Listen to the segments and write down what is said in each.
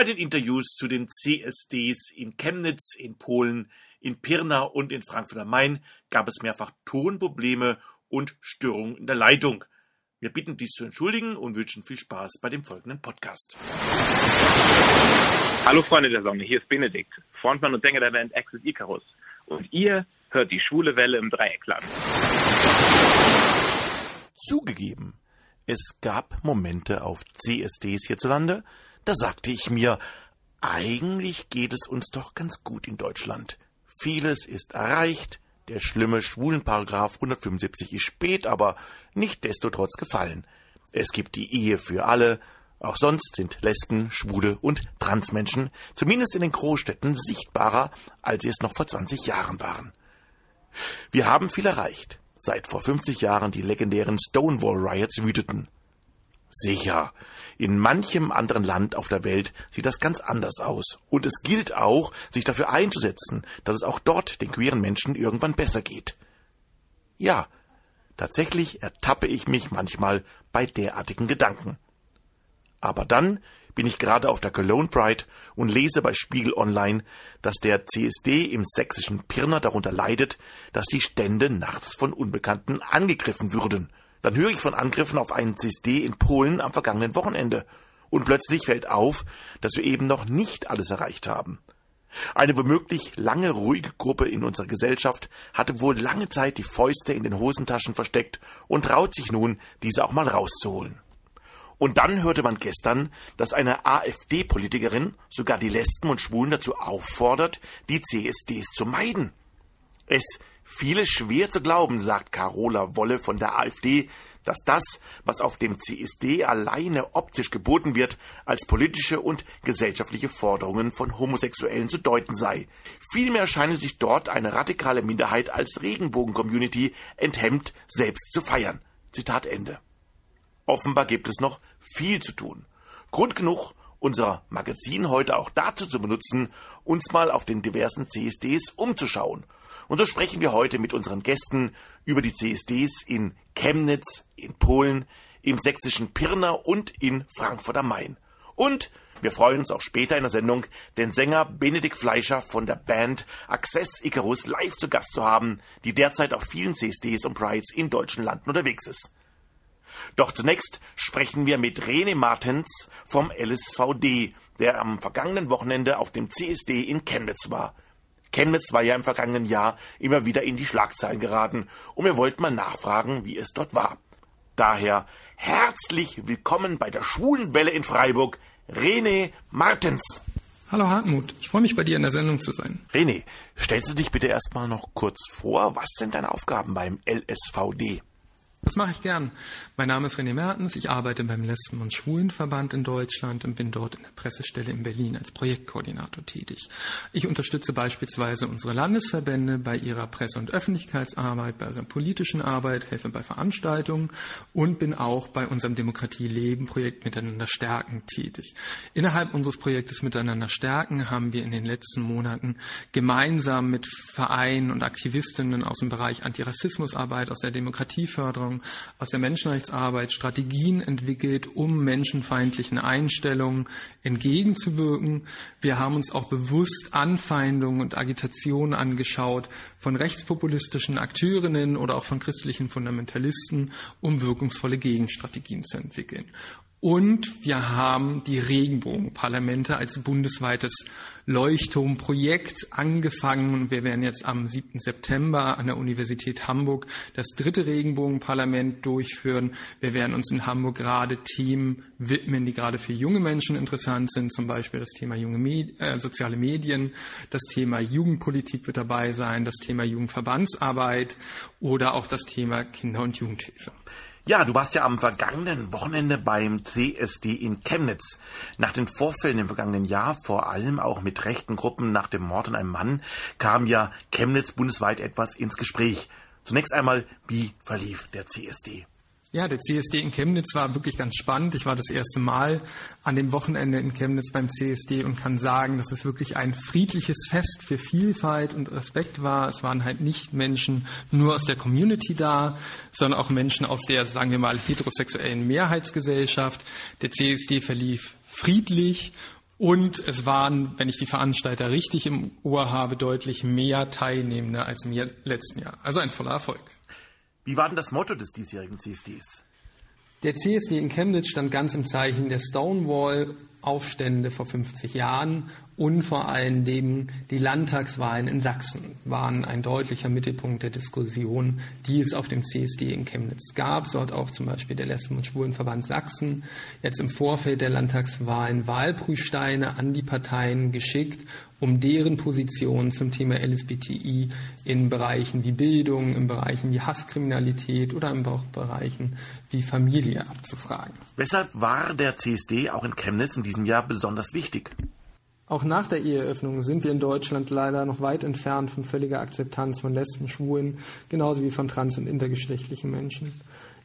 bei den Interviews zu den CSDs in Chemnitz, in Polen, in Pirna und in Frankfurt am Main gab es mehrfach Tonprobleme und Störungen in der Leitung. Wir bitten dies zu entschuldigen und wünschen viel Spaß bei dem folgenden Podcast. Hallo Freunde der Sonne, hier ist Benedikt, Frontmann und Sänger der Band Axis Icarus. Und ihr hört die schwule Welle im Dreieckland. Zugegeben, es gab Momente auf CSDs hierzulande, da sagte ich mir, eigentlich geht es uns doch ganz gut in Deutschland. Vieles ist erreicht, der schlimme Schwulenparagraph 175 ist spät, aber nicht desto trotz gefallen. Es gibt die Ehe für alle, auch sonst sind Lesben, Schwule und Transmenschen zumindest in den Großstädten sichtbarer, als sie es noch vor 20 Jahren waren. Wir haben viel erreicht, seit vor 50 Jahren die legendären Stonewall Riots wüteten. Sicher, in manchem anderen Land auf der Welt sieht das ganz anders aus. Und es gilt auch, sich dafür einzusetzen, dass es auch dort den queeren Menschen irgendwann besser geht. Ja, tatsächlich ertappe ich mich manchmal bei derartigen Gedanken. Aber dann bin ich gerade auf der Cologne Pride und lese bei Spiegel Online, dass der CSD im sächsischen Pirna darunter leidet, dass die Stände nachts von Unbekannten angegriffen würden dann höre ich von Angriffen auf einen CSD in Polen am vergangenen Wochenende. Und plötzlich fällt auf, dass wir eben noch nicht alles erreicht haben. Eine womöglich lange ruhige Gruppe in unserer Gesellschaft hatte wohl lange Zeit die Fäuste in den Hosentaschen versteckt und traut sich nun, diese auch mal rauszuholen. Und dann hörte man gestern, dass eine AfD-Politikerin sogar die Lesben und Schwulen dazu auffordert, die CSDs zu meiden. Es Viele schwer zu glauben, sagt Carola Wolle von der AfD, dass das, was auf dem CSD alleine optisch geboten wird, als politische und gesellschaftliche Forderungen von Homosexuellen zu deuten sei. Vielmehr scheine sich dort eine radikale Minderheit als Regenbogen-Community enthemmt selbst zu feiern. Zitat Ende. Offenbar gibt es noch viel zu tun. Grund genug, unser Magazin heute auch dazu zu benutzen, uns mal auf den diversen CSDs umzuschauen – und so sprechen wir heute mit unseren Gästen über die CSDs in Chemnitz, in Polen, im sächsischen Pirna und in Frankfurt am Main. Und wir freuen uns auch später in der Sendung, den Sänger Benedikt Fleischer von der Band Access Icarus live zu Gast zu haben, die derzeit auf vielen CSDs und Prides in deutschen Landen unterwegs ist. Doch zunächst sprechen wir mit René Martens vom LSVD, der am vergangenen Wochenende auf dem CSD in Chemnitz war. Chemnitz war ja im vergangenen Jahr immer wieder in die Schlagzeilen geraten und wir wollten mal nachfragen, wie es dort war. Daher herzlich willkommen bei der Schwulenwelle in Freiburg, René Martens. Hallo Hartmut, ich freue mich bei dir in der Sendung zu sein. René, stellst du dich bitte erstmal noch kurz vor, was sind deine Aufgaben beim LSVD? Das mache ich gern. Mein Name ist René Mertens. Ich arbeite beim Lesben- und Schwulenverband in Deutschland und bin dort in der Pressestelle in Berlin als Projektkoordinator tätig. Ich unterstütze beispielsweise unsere Landesverbände bei ihrer Presse- und Öffentlichkeitsarbeit, bei ihrer politischen Arbeit, helfe bei Veranstaltungen und bin auch bei unserem Demokratie-Leben-Projekt Miteinander stärken tätig. Innerhalb unseres Projektes Miteinander stärken haben wir in den letzten Monaten gemeinsam mit Vereinen und Aktivistinnen aus dem Bereich Antirassismusarbeit, aus der Demokratieförderung, Erfahrung aus der Menschenrechtsarbeit Strategien entwickelt, um menschenfeindlichen Einstellungen entgegenzuwirken. Wir haben uns auch bewusst Anfeindungen und Agitationen angeschaut von rechtspopulistischen Akteurinnen oder auch von christlichen Fundamentalisten, um wirkungsvolle Gegenstrategien zu entwickeln. Und wir haben die Regenbogenparlamente als bundesweites Leuchtturmprojekt angefangen. Wir werden jetzt am 7. September an der Universität Hamburg das dritte Regenbogenparlament durchführen. Wir werden uns in Hamburg gerade Themen widmen, die gerade für junge Menschen interessant sind, zum Beispiel das Thema junge Medi äh, soziale Medien, das Thema Jugendpolitik wird dabei sein, das Thema Jugendverbandsarbeit oder auch das Thema Kinder- und Jugendhilfe. Ja, du warst ja am vergangenen Wochenende beim CSD in Chemnitz. Nach den Vorfällen im vergangenen Jahr, vor allem auch mit rechten Gruppen nach dem Mord an einem Mann, kam ja Chemnitz bundesweit etwas ins Gespräch. Zunächst einmal, wie verlief der CSD? Ja, der CSD in Chemnitz war wirklich ganz spannend. Ich war das erste Mal an dem Wochenende in Chemnitz beim CSD und kann sagen, dass es wirklich ein friedliches Fest für Vielfalt und Respekt war. Es waren halt nicht Menschen nur aus der Community da, sondern auch Menschen aus der, sagen wir mal, heterosexuellen Mehrheitsgesellschaft. Der CSD verlief friedlich Und es waren, wenn ich die Veranstalter richtig im Ohr habe, deutlich mehr Teilnehmende als im letzten Jahr. Also ein voller Erfolg. Wie war denn das Motto des diesjährigen CSDs? Der CSD in Chemnitz stand ganz im Zeichen der Stonewall-Aufstände vor 50 Jahren und vor allen Dingen die Landtagswahlen in Sachsen waren ein deutlicher Mittelpunkt der Diskussion, die es auf dem CSD in Chemnitz gab. So hat auch zum Beispiel der Lesben- und Schwulenverband Sachsen jetzt im Vorfeld der Landtagswahlen Wahlprüfsteine an die Parteien geschickt, um deren Position zum Thema LSBTI in Bereichen wie Bildung, in Bereichen wie Hasskriminalität oder in Bereichen wie Familie abzufragen. Weshalb war der CSD auch in Chemnitz in diesem Jahr besonders wichtig? Auch nach der Eheöffnung sind wir in Deutschland leider noch weit entfernt von völliger Akzeptanz von Lesben, Schwulen, genauso wie von trans- und intergeschlechtlichen Menschen.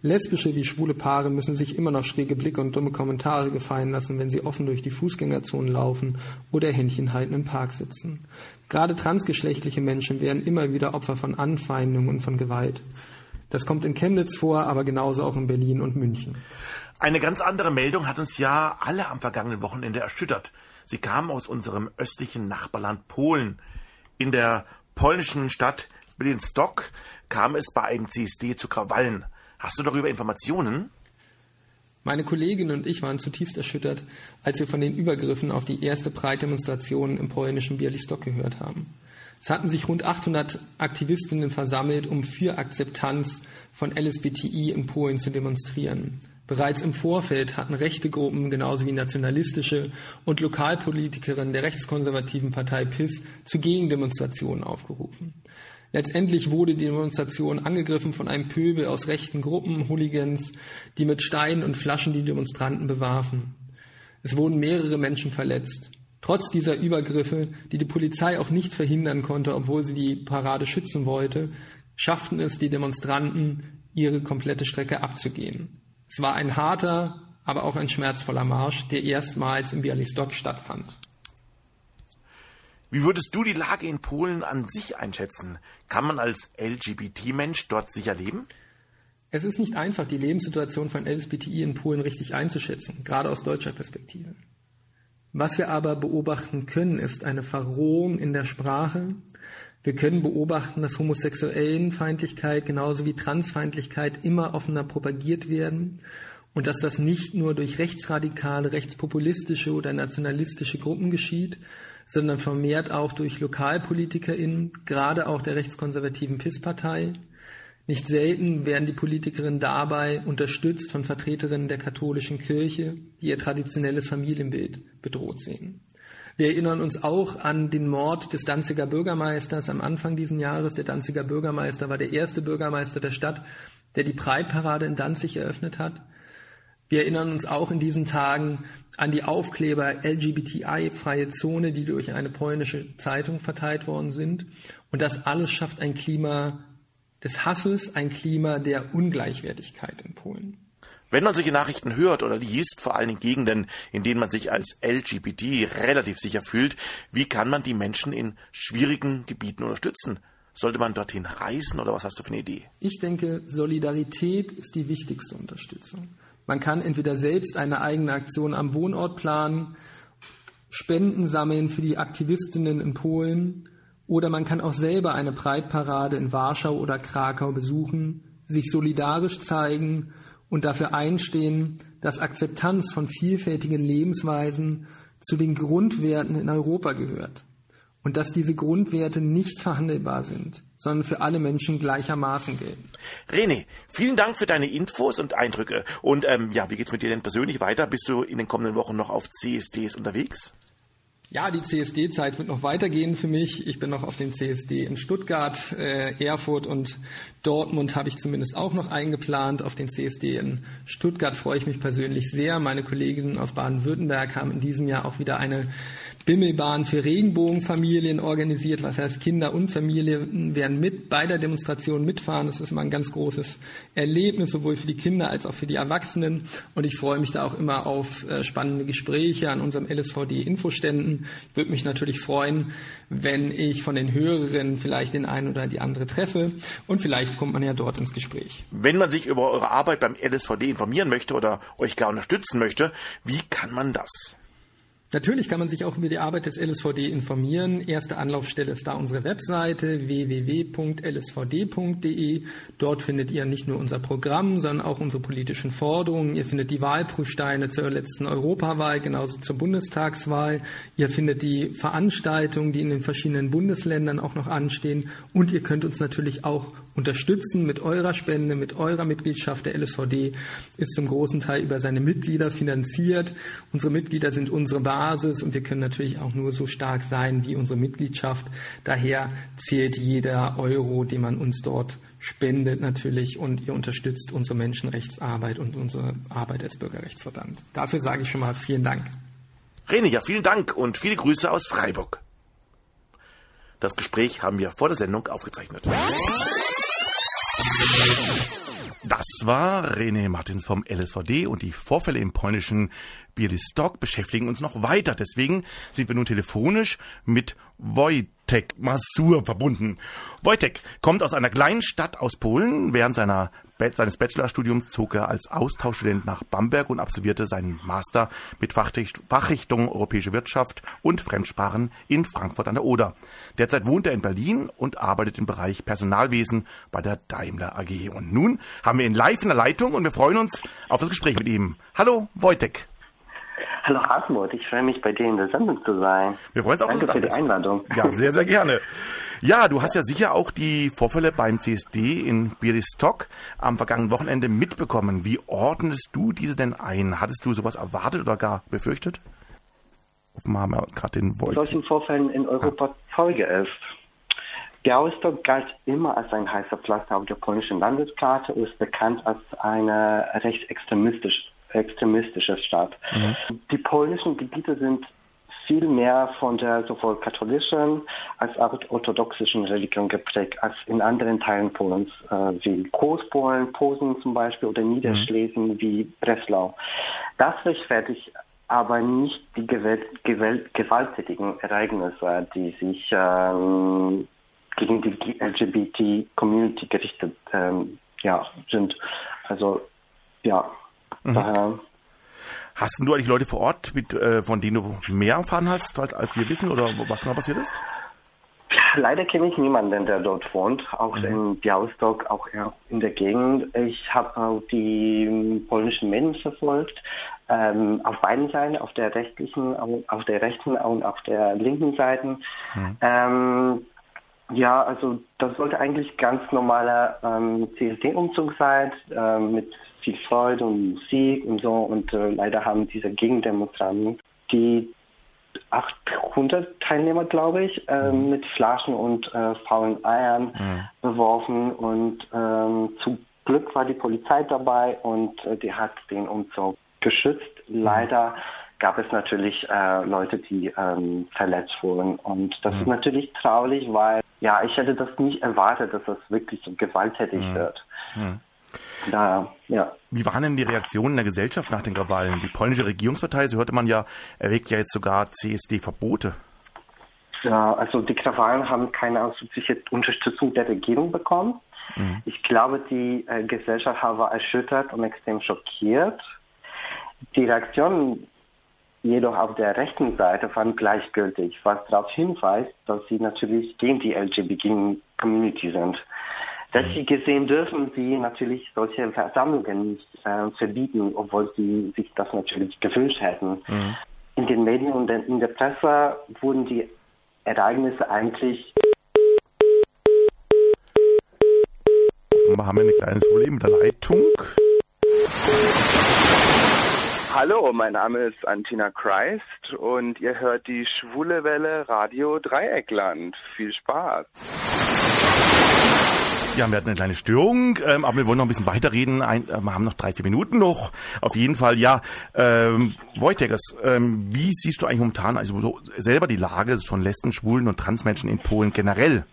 Lesbische wie schwule Paare müssen sich immer noch schräge Blicke und dumme Kommentare gefallen lassen, wenn sie offen durch die Fußgängerzonen laufen oder Händchen halten im Park sitzen. Gerade transgeschlechtliche Menschen werden immer wieder Opfer von Anfeindungen und von Gewalt. Das kommt in Chemnitz vor, aber genauso auch in Berlin und München. Eine ganz andere Meldung hat uns ja alle am vergangenen Wochenende erschüttert. Sie kam aus unserem östlichen Nachbarland Polen. In der polnischen Stadt Białystok kam es bei einem CSD zu Krawallen. Hast du darüber Informationen? Meine Kollegin und ich waren zutiefst erschüttert, als wir von den Übergriffen auf die erste Breitdemonstration im polnischen Białystok gehört haben. Es hatten sich rund 800 Aktivistinnen versammelt, um für Akzeptanz von LSBTI in Polen zu demonstrieren. Bereits im Vorfeld hatten rechte Gruppen genauso wie nationalistische und Lokalpolitikerinnen der rechtskonservativen Partei PIS zu Gegendemonstrationen aufgerufen. Letztendlich wurde die Demonstration angegriffen von einem Pöbel aus rechten Gruppen, Hooligans, die mit Steinen und Flaschen die Demonstranten bewarfen. Es wurden mehrere Menschen verletzt. Trotz dieser Übergriffe, die die Polizei auch nicht verhindern konnte, obwohl sie die Parade schützen wollte, schafften es die Demonstranten, ihre komplette Strecke abzugehen. Es war ein harter, aber auch ein schmerzvoller Marsch, der erstmals in Bialystok stattfand. Wie würdest du die Lage in Polen an sich einschätzen? Kann man als LGBT-Mensch dort sicher leben? Es ist nicht einfach, die Lebenssituation von LGBTI in Polen richtig einzuschätzen, gerade aus deutscher Perspektive. Was wir aber beobachten können, ist eine Verrohung in der Sprache. Wir können beobachten, dass Homosexuellenfeindlichkeit genauso wie Transfeindlichkeit immer offener propagiert werden und dass das nicht nur durch rechtsradikale, rechtspopulistische oder nationalistische Gruppen geschieht, sondern vermehrt auch durch LokalpolitikerInnen, gerade auch der rechtskonservativen PIS-Partei. Nicht selten werden die Politikerinnen dabei unterstützt von Vertreterinnen der katholischen Kirche, die ihr traditionelles Familienbild bedroht sehen. Wir erinnern uns auch an den Mord des Danziger Bürgermeisters am Anfang dieses Jahres. Der Danziger Bürgermeister war der erste Bürgermeister der Stadt, der die Breitparade in Danzig eröffnet hat. Wir erinnern uns auch in diesen Tagen an die Aufkleber LGBTI-freie Zone, die durch eine polnische Zeitung verteilt worden sind. Und das alles schafft ein Klima des Hasses, ein Klima der Ungleichwertigkeit in Polen. Wenn man solche Nachrichten hört oder liest, vor allem in Gegenden, in denen man sich als LGBT relativ sicher fühlt, wie kann man die Menschen in schwierigen Gebieten unterstützen? Sollte man dorthin reisen oder was hast du für eine Idee? Ich denke, Solidarität ist die wichtigste Unterstützung. Man kann entweder selbst eine eigene Aktion am Wohnort planen, Spenden sammeln für die Aktivistinnen in Polen oder man kann auch selber eine Breitparade in Warschau oder Krakau besuchen, sich solidarisch zeigen und dafür einstehen, dass Akzeptanz von vielfältigen Lebensweisen zu den Grundwerten in Europa gehört und dass diese Grundwerte nicht verhandelbar sind, sondern für alle Menschen gleichermaßen gelten. René, vielen Dank für deine Infos und Eindrücke. Und ähm, ja, wie geht's mit dir denn persönlich weiter? Bist du in den kommenden Wochen noch auf CSDs unterwegs? Ja, die CSD-Zeit wird noch weitergehen für mich. Ich bin noch auf den CSD in Stuttgart, äh, Erfurt und Dortmund habe ich zumindest auch noch eingeplant. Auf den CSD in Stuttgart freue ich mich persönlich sehr. Meine Kolleginnen aus Baden-Württemberg haben in diesem Jahr auch wieder eine Bimmelbahn für Regenbogenfamilien organisiert. Was heißt, Kinder und Familien werden mit bei der Demonstration mitfahren. Das ist immer ein ganz großes Erlebnis, sowohl für die Kinder als auch für die Erwachsenen. Und ich freue mich da auch immer auf äh, spannende Gespräche an unserem LSVD-Infoständen. Ich würde mich natürlich freuen, wenn ich von den Hörerinnen vielleicht den einen oder die andere treffe. Und vielleicht kommt man ja dort ins Gespräch. Wenn man sich über eure Arbeit beim LSVD informieren möchte oder euch gar unterstützen möchte, wie kann man das? Natürlich kann man sich auch über die Arbeit des LSVD informieren. Erste Anlaufstelle ist da unsere Webseite www.lsvd.de. Dort findet ihr nicht nur unser Programm, sondern auch unsere politischen Forderungen. Ihr findet die Wahlprüfsteine zur letzten Europawahl, genauso zur Bundestagswahl. Ihr findet die Veranstaltungen, die in den verschiedenen Bundesländern auch noch anstehen. Und ihr könnt uns natürlich auch unterstützen mit eurer Spende, mit eurer Mitgliedschaft. Der LSVD ist zum großen Teil über seine Mitglieder finanziert. Unsere Mitglieder sind unsere Basis und wir können natürlich auch nur so stark sein wie unsere Mitgliedschaft. Daher zählt jeder Euro, den man uns dort spendet natürlich und ihr unterstützt unsere Menschenrechtsarbeit und unsere Arbeit als Bürgerrechtsverband. Dafür sage ich schon mal vielen Dank. Rene, ja, vielen Dank und viele Grüße aus Freiburg. Das Gespräch haben wir vor der Sendung aufgezeichnet. Das war René Martins vom LSVD und die Vorfälle im polnischen Bialystok beschäftigen uns noch weiter. Deswegen sind wir nun telefonisch mit Wojtek Masur verbunden. Wojtek kommt aus einer kleinen Stadt aus Polen. Während seiner seines Bachelorstudiums zog er als Austauschstudent nach Bamberg und absolvierte seinen Master mit Fachrichtung Europäische Wirtschaft und Fremdsprachen in Frankfurt an der Oder. Derzeit wohnt er in Berlin und arbeitet im Bereich Personalwesen bei der Daimler AG. Und nun haben wir ihn live in der Leitung und wir freuen uns auf das Gespräch mit ihm. Hallo, Wojtek. Hallo Hartmut, ich freue mich, bei dir in der Sendung zu sein. Wir freuen uns auch, Danke für die Einladung. Ja, sehr, sehr gerne. Ja, du hast ja sicher auch die Vorfälle beim CSD in Bialystok am vergangenen Wochenende mitbekommen. Wie ordnest du diese denn ein? Hattest du sowas erwartet oder gar befürchtet? Offenbar haben wir gerade den Volt. Solchen Vorfällen in Europa ah. Zeuge ist. Białystok galt immer als ein heißer Pflaster auf der polnischen Landeskarte und ist bekannt als eine rechtsextremistische extremistische Staat. Mhm. Die polnischen Gebiete sind viel mehr von der sowohl katholischen als auch orthodoxischen Religion geprägt als in anderen Teilen Polens, äh, wie Großpolen, Posen zum Beispiel oder Niederschlesien mhm. wie Breslau. Das rechtfertigt aber nicht die gewalt, gewalt, gewalttätigen Ereignisse, die sich ähm, gegen die LGBT-Community gerichtet ähm, ja, sind. Also ja, Mhm. Daher Hast du eigentlich Leute vor Ort, mit, äh, von denen du mehr erfahren hast, als, als wir wissen, oder was genau passiert ist? Leider kenne ich niemanden, der dort wohnt, auch mhm. in Białystok, auch in der Gegend. Ich habe auch die polnischen Medien verfolgt, ähm, auf beiden Seiten, auf der rechtlichen, auf der rechten und auf der linken Seite. Mhm. Ähm, ja, also das sollte eigentlich ganz normaler ähm, CSD-Umzug sein, äh, mit viel Freude und Musik und so. Und äh, leider haben diese Gegendemonstranten, die 800 Teilnehmer, glaube ich, äh, mhm. mit Flaschen und äh, faulen Eiern mhm. beworfen. Und ähm, zum Glück war die Polizei dabei und äh, die hat den Umzug geschützt. Mhm. Leider gab es natürlich äh, Leute, die ähm, verletzt wurden. Und das mhm. ist natürlich traurig, weil ja, ich hätte das nicht erwartet, dass das wirklich so gewalttätig mhm. wird. Mhm. Da, ja. Wie waren denn die Reaktionen der Gesellschaft nach den Krawallen? Die polnische Regierungspartei, so hörte man ja, erwägt ja jetzt sogar CSD-Verbote. Ja, also die Krawallen haben keine ausdrückliche Unterstützung der Regierung bekommen. Mhm. Ich glaube, die äh, Gesellschaft war erschüttert und extrem schockiert. Die Reaktionen jedoch auf der rechten Seite waren gleichgültig, was darauf hinweist, dass sie natürlich gegen die LGBT-Community sind. Dass sie gesehen dürfen sie natürlich solche Versammlungen nicht äh, verbieten, obwohl sie sich das natürlich gewünscht hätten. Mhm. In den Medien und in der Presse wurden die Ereignisse eigentlich. Wir haben ein kleines Problem mit der Leitung. Hallo, mein Name ist Antina Christ und ihr hört die Schwule Welle Radio Dreieckland. Viel Spaß. Ja, wir hatten eine kleine Störung, ähm, aber wir wollen noch ein bisschen weiterreden. Ein, äh, wir haben noch drei, vier Minuten noch. Auf jeden Fall, ja. Ähm, Wojtek, ähm, wie siehst du eigentlich momentan also so selber die Lage von Lesben, Schwulen und Transmenschen in Polen generell?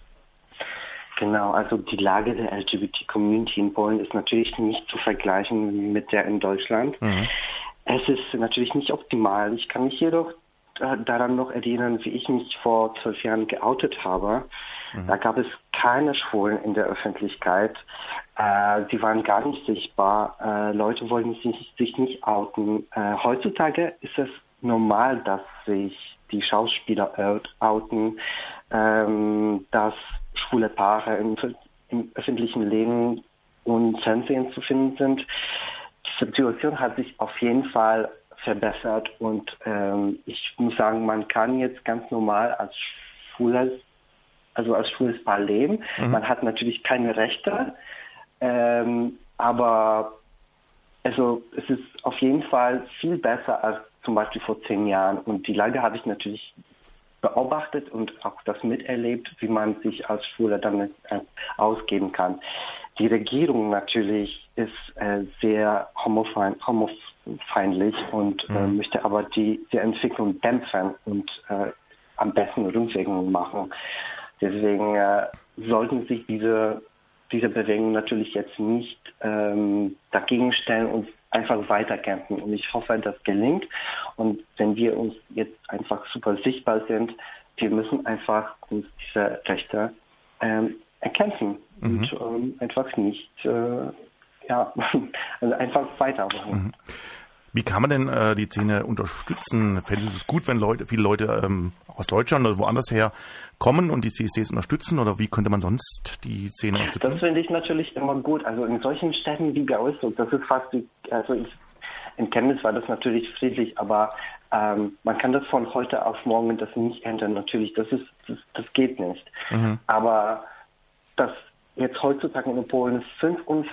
Genau, also die Lage der LGBT-Community in Polen ist natürlich nicht zu vergleichen mit der in Deutschland. Mhm. Es ist natürlich nicht optimal. Ich kann mich jedoch äh, daran noch erinnern, wie ich mich vor zwölf Jahren geoutet habe. Mhm. Da gab es keine Schwulen in der Öffentlichkeit. Äh, sie waren gar nicht sichtbar. Äh, Leute wollten sich, sich nicht outen. Äh, heutzutage ist es normal, dass sich die Schauspieler outen, ähm, dass schwule Paare im, im öffentlichen Leben und Fernsehen zu finden sind. Die Situation hat sich auf jeden Fall verbessert und ähm, ich muss sagen, man kann jetzt ganz normal als schwules, also als schwules Paar leben. Mhm. Man hat natürlich keine Rechte, ähm, aber also es ist auf jeden Fall viel besser als zum Beispiel vor zehn Jahren. Und die Lage habe ich natürlich beobachtet und auch das miterlebt, wie man sich als Schwuler damit äh, ausgeben kann. Die Regierung natürlich ist äh, sehr homofein, homofeindlich und äh, mhm. möchte aber die, die Entwicklung dämpfen und äh, am besten Rückwirkungen machen. Deswegen äh, sollten sich diese diese Bewegung natürlich jetzt nicht ähm, dagegen stellen und einfach weiterkämpfen. Und ich hoffe, das gelingt. Und wenn wir uns jetzt einfach super sichtbar sind, wir müssen einfach uns diese Rechte ähm, erkämpfen mhm. und ähm, einfach nicht, äh, ja, also einfach weitermachen. Mhm. Wie kann man denn äh, die Szene unterstützen? Fände es gut, wenn Leute, viele Leute ähm, aus Deutschland oder woanders her kommen und die CSDs unterstützen? Oder wie könnte man sonst die Szene unterstützen? Das finde ich natürlich immer gut. Also in solchen Städten wie Gausdruck, das ist fast wie, also ich, in Chemnitz war das natürlich friedlich, aber ähm, man kann das von heute auf morgen das nicht ändern. Natürlich, das ist, das, das geht nicht. Mhm. Aber dass jetzt heutzutage in Polen 55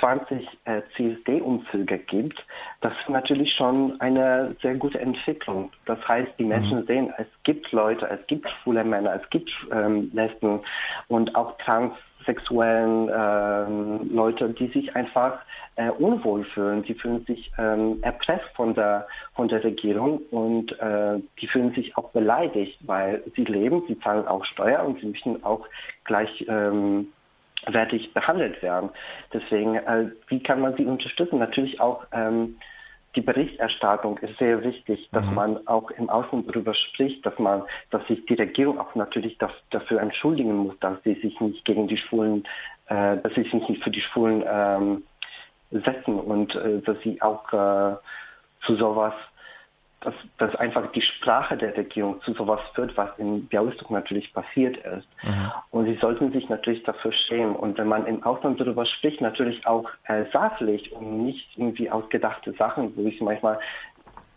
20 äh, CSD-Umzüge gibt, das ist natürlich schon eine sehr gute Entwicklung. Das heißt, die Menschen mhm. sehen, es gibt Leute, es gibt schwule Männer, es gibt ähm, Lesben und auch transsexuellen ähm, Leute, die sich einfach äh, unwohl fühlen. Sie fühlen sich ähm, erpresst von der von der Regierung und äh, die fühlen sich auch beleidigt, weil sie leben, sie zahlen auch Steuer und sie möchten auch gleich ähm, wertig behandelt werden. Deswegen, äh, wie kann man sie unterstützen? Natürlich auch ähm, die Berichterstattung ist sehr wichtig, dass mhm. man auch im Außen darüber spricht, dass man, dass sich die Regierung auch natürlich das, dafür entschuldigen muss, dass sie sich nicht gegen die Schwulen, äh, dass sie sich nicht für die Schwulen ähm, setzen und äh, dass sie auch äh, zu sowas dass, dass einfach die Sprache der Regierung zu sowas führt, was in Białystok natürlich passiert ist. Mhm. Und sie sollten sich natürlich dafür schämen. Und wenn man im Ausland darüber spricht, natürlich auch äh, sachlich und nicht irgendwie ausgedachte Sachen, wo ich manchmal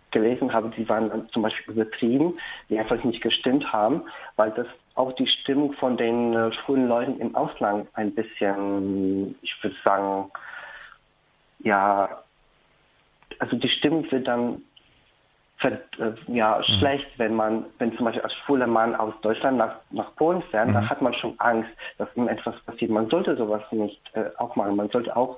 gelesen habe, die waren zum Beispiel übertrieben, die einfach nicht gestimmt haben, weil das auch die Stimmung von den äh, schwulen Leuten im Ausland ein bisschen, ich würde sagen, ja, also die Stimmung wird dann ja, mhm. schlecht, wenn man, wenn zum Beispiel als schwuler Mann aus Deutschland nach, nach Polen fährt, mhm. da hat man schon Angst, dass ihm etwas passiert. Man sollte sowas nicht äh, auch machen. Man sollte auch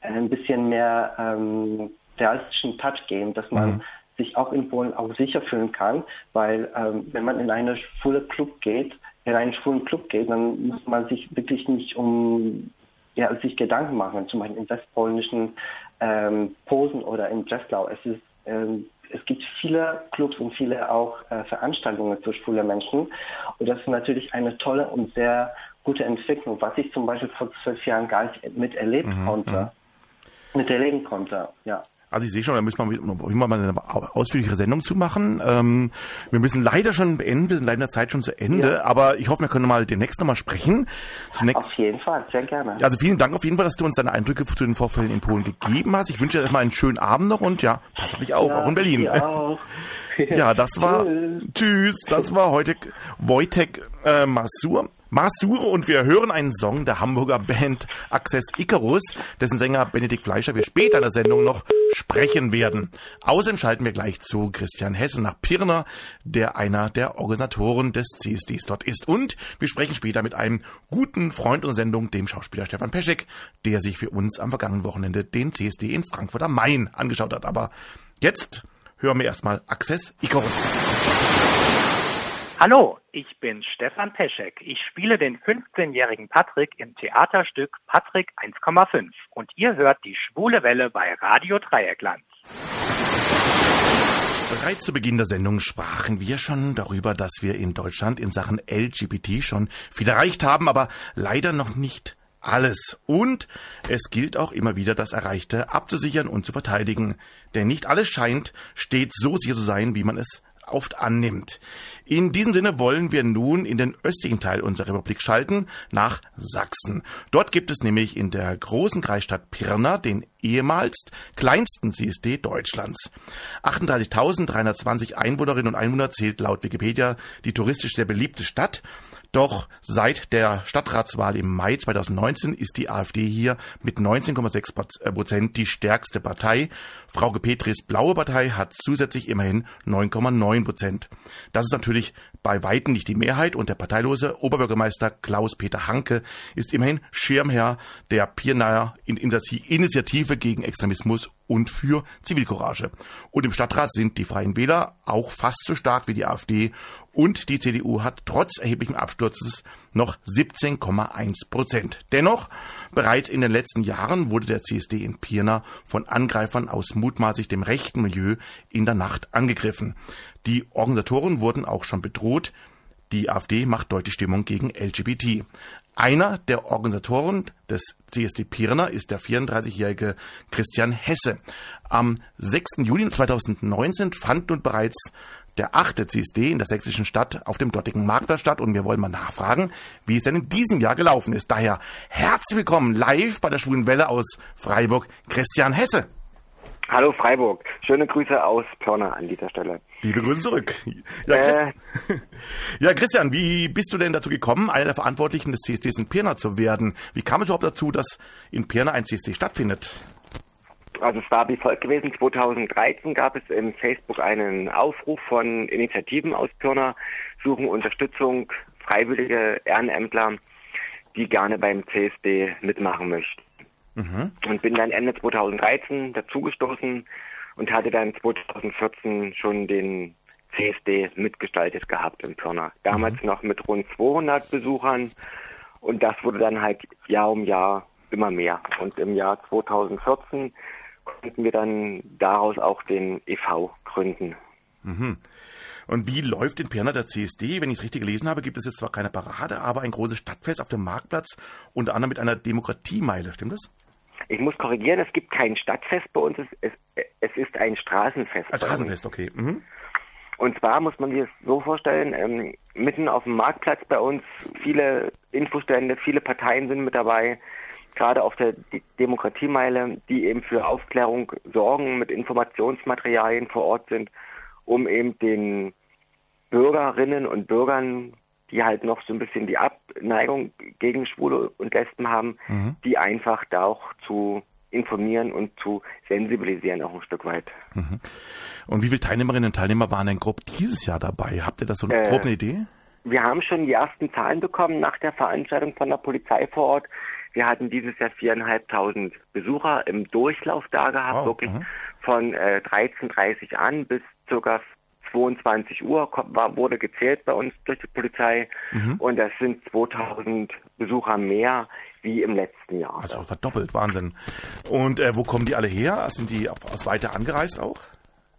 äh, ein bisschen mehr ähm, realistischen Touch geben, dass man mhm. sich auch in Polen auch sicher fühlen kann, weil ähm, wenn man in eine schwule Club geht, in einen schwulen Club geht, dann muss man sich wirklich nicht um ja, sich Gedanken machen, zum Beispiel in westpolnischen ähm, Posen oder in Breslau. Es ist ähm, es gibt viele Clubs und viele auch äh, Veranstaltungen für schwule Menschen. Und das ist natürlich eine tolle und sehr gute Entwicklung, was ich zum Beispiel vor zwölf Jahren gar nicht miterleben mhm, konnte. Mhm. Miterleben konnte, ja. Also ich sehe schon, da müssen wir mal eine ausführlichere Sendung zu machen. Ähm, wir müssen leider schon beenden, wir sind leider in der Zeit schon zu Ende, ja. aber ich hoffe, wir können mal demnächst nochmal sprechen. Zunächst, auf jeden Fall, sehr gerne. Also vielen Dank auf jeden Fall, dass du uns deine Eindrücke zu den Vorfällen in Polen gegeben hast. Ich wünsche dir erstmal einen schönen Abend noch und ja, pass auf dich auf, ja, auch in Berlin. Auch. ja, das war, tschüss, das war heute Wojtek äh, Masur. Masur und wir hören einen Song der Hamburger Band Access Icarus, dessen Sänger Benedikt Fleischer wir später in der Sendung noch sprechen werden. Außerdem schalten wir gleich zu Christian Hesse nach Pirna, der einer der Organisatoren des CSDs dort ist. Und wir sprechen später mit einem guten Freund unserer Sendung, dem Schauspieler Stefan Peschek, der sich für uns am vergangenen Wochenende den CSD in Frankfurt am Main angeschaut hat. Aber jetzt hören wir erstmal Access Icarus. Hallo, ich bin Stefan Peschek. Ich spiele den 15-jährigen Patrick im Theaterstück Patrick 1,5 und ihr hört die schwule Welle bei Radio Dreieckland. Bereits zu Beginn der Sendung sprachen wir schon darüber, dass wir in Deutschland in Sachen LGBT schon viel erreicht haben, aber leider noch nicht alles. Und es gilt auch immer wieder, das Erreichte abzusichern und zu verteidigen. Denn nicht alles scheint stets so sicher zu sein, wie man es oft annimmt. In diesem Sinne wollen wir nun in den östlichen Teil unserer Republik schalten, nach Sachsen. Dort gibt es nämlich in der großen Kreisstadt Pirna den ehemals kleinsten CSD Deutschlands. 38.320 Einwohnerinnen und Einwohner zählt laut Wikipedia die touristisch sehr beliebte Stadt doch seit der Stadtratswahl im Mai 2019 ist die AfD hier mit 19,6 äh, Prozent die stärkste Partei. Frau Petris blaue Partei hat zusätzlich immerhin 9,9 Prozent. Das ist natürlich bei Weitem nicht die Mehrheit und der parteilose Oberbürgermeister Klaus-Peter Hanke ist immerhin Schirmherr der Pirnaer Initiative gegen Extremismus und für Zivilcourage. Und im Stadtrat sind die Freien Wähler auch fast so stark wie die AfD und die CDU hat trotz erheblichen Absturzes noch 17,1 Prozent. Dennoch, bereits in den letzten Jahren wurde der CSD in Pirna von Angreifern aus mutmaßlich dem rechten Milieu in der Nacht angegriffen. Die Organisatoren wurden auch schon bedroht. Die AfD macht deutlich Stimmung gegen LGBT. Einer der Organisatoren des CSD Pirna ist der 34-jährige Christian Hesse. Am 6. Juli 2019 fand nun bereits der achte CSD in der sächsischen Stadt auf dem dortigen Marktplatz statt und wir wollen mal nachfragen, wie es denn in diesem Jahr gelaufen ist. Daher herzlich willkommen live bei der Schwulen Welle aus Freiburg, Christian Hesse. Hallo Freiburg, schöne Grüße aus Pirna an dieser Stelle. Liebe Grüße zurück. Ja, äh, ja, Christian, wie bist du denn dazu gekommen, einer der Verantwortlichen des CSDs in Pirna zu werden? Wie kam es überhaupt dazu, dass in Pirna ein CSD stattfindet? Also es war wie folgt gewesen. 2013 gab es im Facebook einen Aufruf von Initiativen aus Pirna, suchen Unterstützung, freiwillige Ehrenämtler, die gerne beim CSD mitmachen möchten. Mhm. Und bin dann Ende 2013 dazugestoßen und hatte dann 2014 schon den CSD mitgestaltet gehabt in Pirna. Damals mhm. noch mit rund 200 Besuchern und das wurde dann halt Jahr um Jahr immer mehr. Und im Jahr 2014 konnten wir dann daraus auch den e.V. gründen. Mhm. Und wie läuft in Pirna der CSD? Wenn ich es richtig gelesen habe, gibt es jetzt zwar keine Parade, aber ein großes Stadtfest auf dem Marktplatz, unter anderem mit einer Demokratiemeile. Stimmt das? Ich muss korrigieren, es gibt kein Stadtfest bei uns, es, es ist ein Straßenfest. Ein Straßenfest, okay. Mhm. Und zwar muss man sich das so vorstellen, ähm, mitten auf dem Marktplatz bei uns viele Infostände, viele Parteien sind mit dabei, gerade auf der Demokratiemeile, die eben für Aufklärung sorgen, mit Informationsmaterialien vor Ort sind, um eben den Bürgerinnen und Bürgern, die halt noch so ein bisschen die Abneigung gegen Schwule und Lesben haben, mhm. die einfach da auch zu informieren und zu sensibilisieren auch ein Stück weit. Mhm. Und wie viele Teilnehmerinnen und Teilnehmer waren denn grob dieses Jahr dabei? Habt ihr das so eine äh, grobe Idee? Wir haben schon die ersten Zahlen bekommen nach der Veranstaltung von der Polizei vor Ort. Wir hatten dieses Jahr viereinhalbtausend Besucher im Durchlauf da gehabt, oh, wirklich uh von äh, 13.30 an bis circa 22 Uhr war, wurde gezählt bei uns durch die Polizei mhm. und das sind 2000 Besucher mehr wie im letzten Jahr. Also verdoppelt, Wahnsinn. Und äh, wo kommen die alle her? Sind die weiter angereist auch?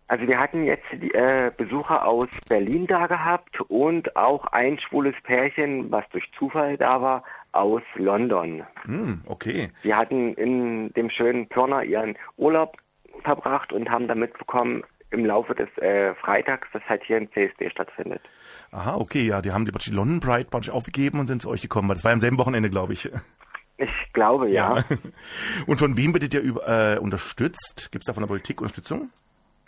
Also wir hatten jetzt die, äh, Besucher aus Berlin da gehabt und auch ein schwules Pärchen, was durch Zufall da war, aus London. Hm, okay. Sie hatten in dem schönen Pirna ihren Urlaub verbracht und haben dann mitbekommen im Laufe des äh, Freitags, dass halt hier ein CSD stattfindet. Aha, okay, ja, die haben die London Pride Bunch aufgegeben und sind zu euch gekommen, weil das war am selben Wochenende, glaube ich. Ich glaube, ja. ja. Und von wem werdet ihr über, äh, unterstützt? Gibt es da von der Politik Unterstützung?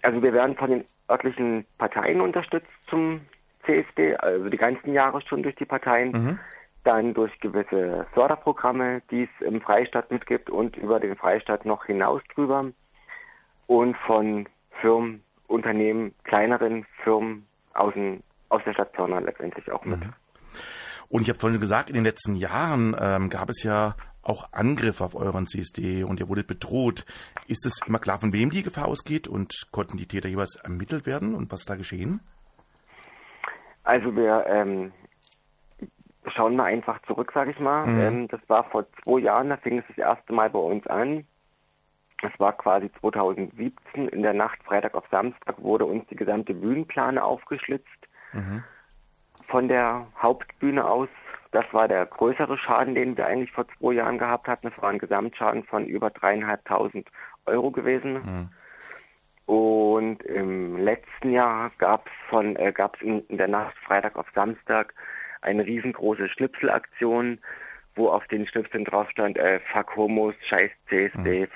Also wir werden von den örtlichen Parteien unterstützt zum CSD, also die ganzen Jahre schon durch die Parteien. Mhm. Dann durch gewisse Förderprogramme, die es im Freistaat mitgibt und über den Freistaat noch hinaus drüber. Und von Firmen, Unternehmen, kleineren Firmen aus, dem, aus der Stadt Pirna letztendlich auch mit. Mhm. Und ich habe vorhin gesagt, in den letzten Jahren ähm, gab es ja auch Angriffe auf euren CSD und ihr wurdet bedroht. Ist es immer klar, von wem die Gefahr ausgeht und konnten die Täter jeweils ermittelt werden und was ist da geschehen? Also wir ähm, schauen mal einfach zurück, sage ich mal. Mhm. Ähm, das war vor zwei Jahren, da fing es das erste Mal bei uns an. Das war quasi 2017 in der Nacht, Freitag auf Samstag, wurde uns die gesamte Bühnenplane aufgeschlitzt. Mhm. Von der Hauptbühne aus Das war der größere Schaden, den wir eigentlich vor zwei Jahren gehabt hatten. Es war ein Gesamtschaden von über dreieinhalbtausend Euro gewesen. Mhm. Und im letzten Jahr gab es von äh, gab's in, in der Nacht Freitag auf Samstag eine riesengroße Schnipselaktion, wo auf den Schnipseln drauf stand, äh, fuck Homos, scheiß CSD, mhm.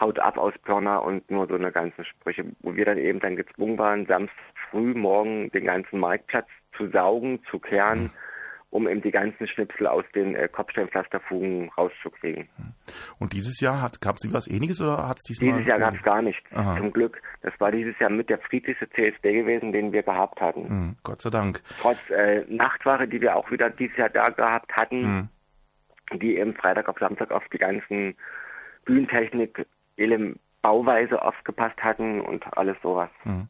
haut ab aus Pirna und nur so eine ganze Sprüche, wo wir dann eben dann gezwungen waren, Samstag früh morgen den ganzen Marktplatz zu saugen, zu kehren. Mhm um eben die ganzen Schnipsel aus den äh, Kopfsteinpflasterfugen rauszukriegen. Und dieses Jahr gab es was ähnliches oder hat es diesmal? Dieses Jahr gab es gar nichts, Aha. zum Glück. Das war dieses Jahr mit der friedlichste CSD gewesen, den wir gehabt hatten. Mhm, Gott sei Dank. Trotz äh, Nachtwache, die wir auch wieder dieses Jahr da gehabt hatten, mhm. die eben Freitag auf Samstag auf die ganzen Bühnentechnik, Bauweise aufgepasst hatten und alles sowas. Mhm.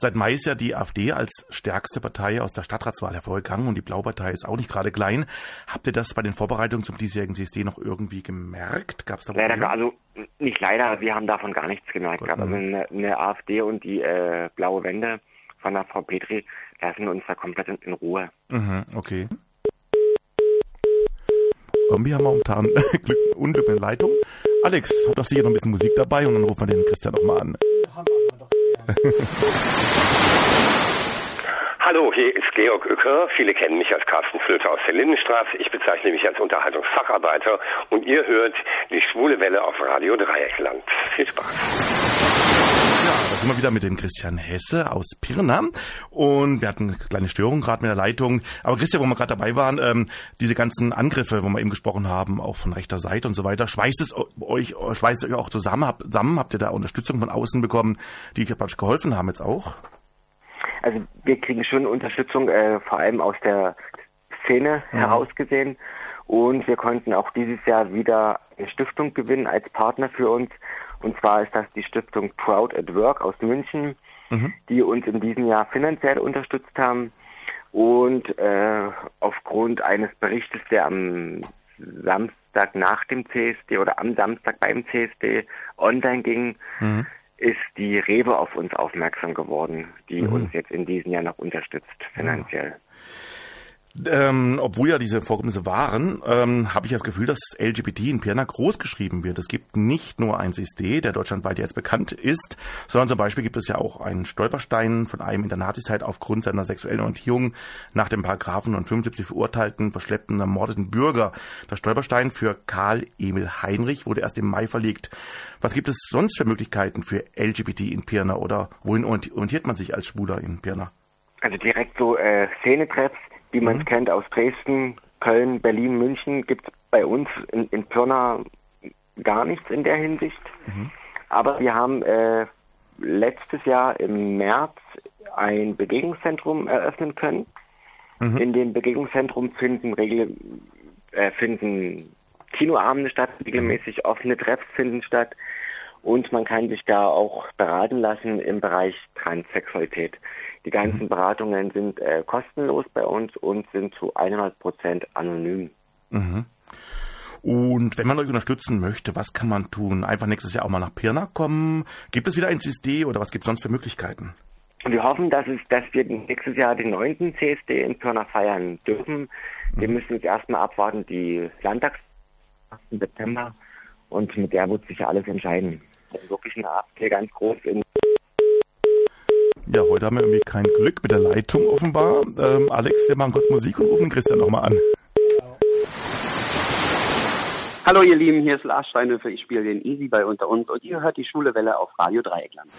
Seit Mai ist ja die AfD als stärkste Partei aus der Stadtratswahl hervorgegangen und die Blaupartei ist auch nicht gerade klein. Habt ihr das bei den Vorbereitungen zum diesjährigen CSD noch irgendwie gemerkt? Gab es da Leider, also nicht leider, wir haben davon gar nichts gemerkt. Gut, also eine, eine, AfD und die äh, blaue Wende von der Frau Petri lassen uns da komplett in, in Ruhe. Mhm, okay. Irgendwie haben wir momentan Glück, Unglück in Leitung. Alex, hat doch sicher noch ein bisschen Musik dabei und dann rufen wir den Christian nochmal an. Hallo, hier ist Georg Uecker. Viele kennen mich als Carsten Flöter aus der Lindenstraße. Ich bezeichne mich als Unterhaltungsfacharbeiter und ihr hört die schwule Welle auf Radio Dreieckland. Viel Spaß. Da sind wir wieder mit dem Christian Hesse aus Pirna und wir hatten eine kleine Störung gerade mit der Leitung. Aber Christian, wo wir gerade dabei waren, ähm, diese ganzen Angriffe, wo wir eben gesprochen haben, auch von rechter Seite und so weiter, schweißt es euch, schweißt es euch auch zusammen? Habt, zusammen? Habt ihr da Unterstützung von außen bekommen, die euch praktisch geholfen haben jetzt auch? Also wir kriegen schon Unterstützung, äh, vor allem aus der Szene mhm. herausgesehen. Und wir konnten auch dieses Jahr wieder eine Stiftung gewinnen als Partner für uns. Und zwar ist das die Stiftung Proud at Work aus München, mhm. die uns in diesem Jahr finanziell unterstützt haben. Und äh, aufgrund eines Berichtes, der am Samstag nach dem CSD oder am Samstag beim CSD online ging, mhm. ist die Rewe auf uns aufmerksam geworden, die mhm. uns jetzt in diesem Jahr noch unterstützt finanziell. Ähm, obwohl ja diese Vorkommnisse waren, ähm, habe ich das Gefühl, dass LGBT in Pirna groß geschrieben wird. Es gibt nicht nur ein CSD, der deutschlandweit jetzt bekannt ist, sondern zum Beispiel gibt es ja auch einen Stolperstein von einem in der Nazizeit aufgrund seiner sexuellen Orientierung nach dem Paragraphen 75 verurteilten, verschleppten, ermordeten Bürger. Der Stolperstein für Karl Emil Heinrich wurde erst im Mai verlegt. Was gibt es sonst für Möglichkeiten für LGBT in Pirna oder wohin orientiert man sich als Schwuler in Pirna? Also direkt so äh, Szenetreffs wie man es mhm. kennt aus Dresden, Köln, Berlin, München, gibt es bei uns in, in Pirna gar nichts in der Hinsicht. Mhm. Aber wir haben äh, letztes Jahr im März ein Begegnungszentrum eröffnen können. Mhm. In dem Begegnungszentrum finden regel äh, finden Kinoabende statt, regelmäßig offene Treffs finden statt und man kann sich da auch beraten lassen im Bereich Transsexualität. Die ganzen mhm. Beratungen sind äh, kostenlos bei uns und sind zu 100 Prozent anonym. Mhm. Und wenn man euch unterstützen möchte, was kann man tun? Einfach nächstes Jahr auch mal nach Pirna kommen? Gibt es wieder ein CSD oder was gibt es sonst für Möglichkeiten? Wir hoffen, dass, es, dass wir nächstes Jahr den neunten CSD in Pirna feiern dürfen. Wir mhm. müssen jetzt erstmal abwarten, die Landtags im September und mit der wird sich ja alles entscheiden. Wirklich ein AfD ganz groß in ja, heute haben wir irgendwie kein Glück mit der Leitung offenbar. Ähm, Alex, wir machen kurz Musik und rufen Christian nochmal an. Hallo ihr Lieben, hier ist Lars Steinhöfer, ich spiele den Easy bei Unter uns und ihr hört die Schwule Welle auf Radio Dreieckland.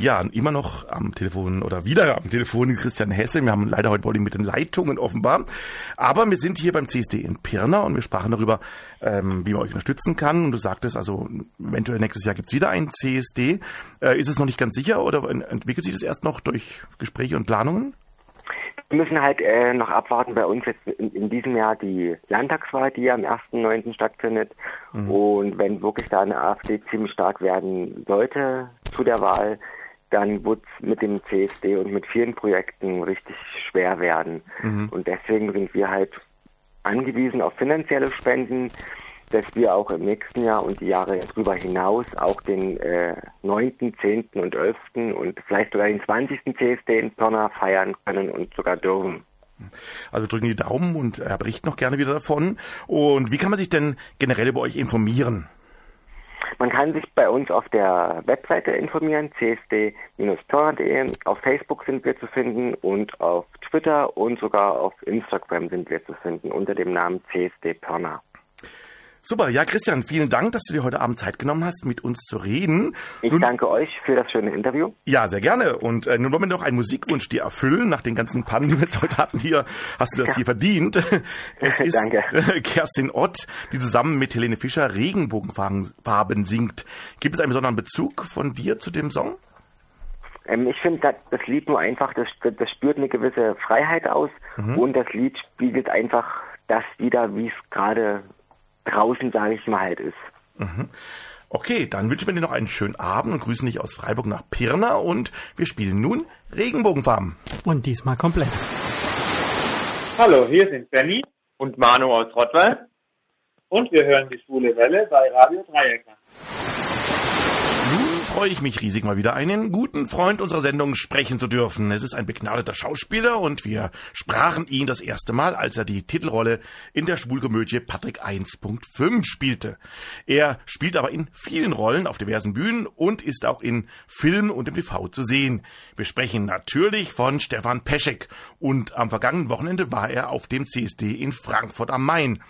Ja, immer noch am Telefon oder wieder am Telefon Christian Hesse. Wir haben leider heute Bowling mit den Leitungen offenbar. Aber wir sind hier beim CSD in Pirna und wir sprachen darüber, ähm, wie man euch unterstützen kann. Und du sagtest also, eventuell nächstes Jahr gibt's wieder ein CSD. Äh, ist es noch nicht ganz sicher oder entwickelt sich das erst noch durch Gespräche und Planungen? Wir müssen halt äh, noch abwarten bei uns jetzt in, in, diesem Jahr die Landtagswahl, die am 1.9. stattfindet. Mhm. Und wenn wirklich da eine AfD ziemlich stark werden sollte zu der Wahl, dann wird es mit dem CSD und mit vielen Projekten richtig schwer werden. Mhm. Und deswegen sind wir halt angewiesen auf finanzielle Spenden, dass wir auch im nächsten Jahr und die Jahre darüber hinaus auch den äh, 9., 10. und 11. und vielleicht sogar den 20. CSD in Pirna feiern können und sogar dürfen. Also drücken die Daumen und er berichtet noch gerne wieder davon. Und wie kann man sich denn generell über euch informieren? Man kann sich bei uns auf der Webseite informieren, csd-tor.de. Auf Facebook sind wir zu finden und auf Twitter und sogar auf Instagram sind wir zu finden unter dem Namen CSD Pörner. Super, ja Christian, vielen Dank, dass du dir heute Abend Zeit genommen hast, mit uns zu reden. Ich nun, danke euch für das schöne Interview. Ja, sehr gerne. Und äh, nun wollen wir noch einen Musikwunsch dir erfüllen. Nach den ganzen Pannen, die wir jetzt heute hatten hier, hast du das ja. hier verdient. Es ist danke. Kerstin Ott, die zusammen mit Helene Fischer Regenbogenfarben singt. Gibt es einen besonderen Bezug von dir zu dem Song? Ähm, ich finde das, das, Lied nur einfach, das, das spürt eine gewisse Freiheit aus mhm. und das Lied spiegelt einfach das wieder, wie es gerade draußen, sage ich mal, halt ist. Mhm. Okay, dann wünschen wir dir noch einen schönen Abend und grüßen dich aus Freiburg nach Pirna und wir spielen nun Regenbogenfarben. Und diesmal komplett. Hallo, hier sind Benny und Manu aus Rottweil und wir hören die schwule Welle bei Radio Dreieckland freue ich mich riesig, mal wieder einen guten Freund unserer Sendung sprechen zu dürfen. Es ist ein begnadeter Schauspieler und wir sprachen ihn das erste Mal, als er die Titelrolle in der Schwulkomödie Patrick 1.5 spielte. Er spielt aber in vielen Rollen auf diversen Bühnen und ist auch in Film und im TV zu sehen. Wir sprechen natürlich von Stefan Peschek und am vergangenen Wochenende war er auf dem CSD in Frankfurt am Main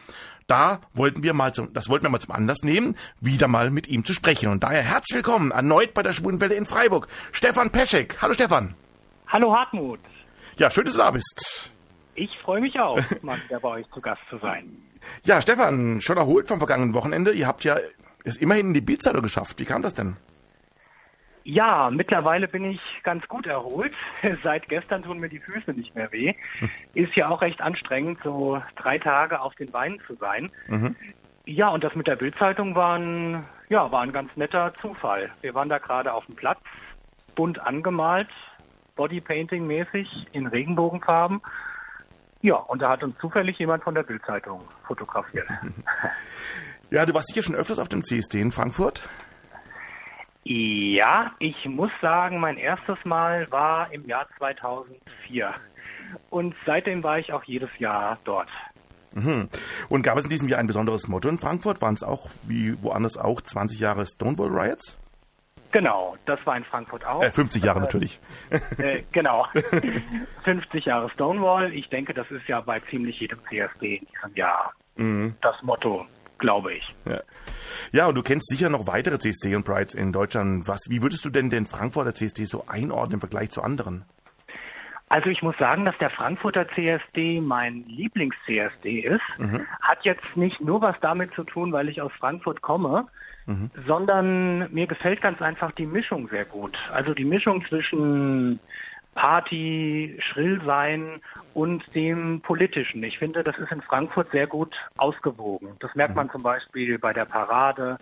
da wollten wir mal zum, das wollten wir mal zum Anlass nehmen, wieder mal mit ihm zu sprechen. Und daher herzlich willkommen erneut bei der Schwulenwelle in Freiburg. Stefan Peschek. Hallo Stefan. Hallo Hartmut. Ja, schön, dass du da bist. Ich freue mich auch, mal wieder bei euch zu Gast zu sein. Ja, Stefan, schon erholt vom vergangenen Wochenende. Ihr habt ja es immerhin in die Bildzeitung geschafft. Wie kam das denn? Ja, mittlerweile bin ich ganz gut erholt. Seit gestern tun mir die Füße nicht mehr weh. Ist ja auch recht anstrengend, so drei Tage auf den Beinen zu sein. Mhm. Ja, und das mit der Bildzeitung war ein, ja, war ein ganz netter Zufall. Wir waren da gerade auf dem Platz, bunt angemalt, Bodypainting-mäßig in Regenbogenfarben. Ja, und da hat uns zufällig jemand von der Bildzeitung fotografiert. Ja, du warst hier schon öfters auf dem CSD in Frankfurt? Ja, ich muss sagen, mein erstes Mal war im Jahr 2004. Und seitdem war ich auch jedes Jahr dort. Mhm. Und gab es in diesem Jahr ein besonderes Motto in Frankfurt? Waren es auch, wie woanders auch, 20 Jahre Stonewall Riots? Genau, das war in Frankfurt auch. Äh, 50 Jahre äh, natürlich. Äh, genau. 50 Jahre Stonewall. Ich denke, das ist ja bei ziemlich jedem CSD in diesem Jahr mhm. das Motto, glaube ich. Ja. Ja, und du kennst sicher noch weitere CSD und Prides in Deutschland. Was, wie würdest du denn den Frankfurter CSD so einordnen im Vergleich zu anderen? Also ich muss sagen, dass der Frankfurter CSD mein Lieblings-CSD ist. Mhm. Hat jetzt nicht nur was damit zu tun, weil ich aus Frankfurt komme, mhm. sondern mir gefällt ganz einfach die Mischung sehr gut. Also die Mischung zwischen Party, schrill sein und dem Politischen. Ich finde, das ist in Frankfurt sehr gut ausgewogen. Das merkt man mhm. zum Beispiel bei der Parade,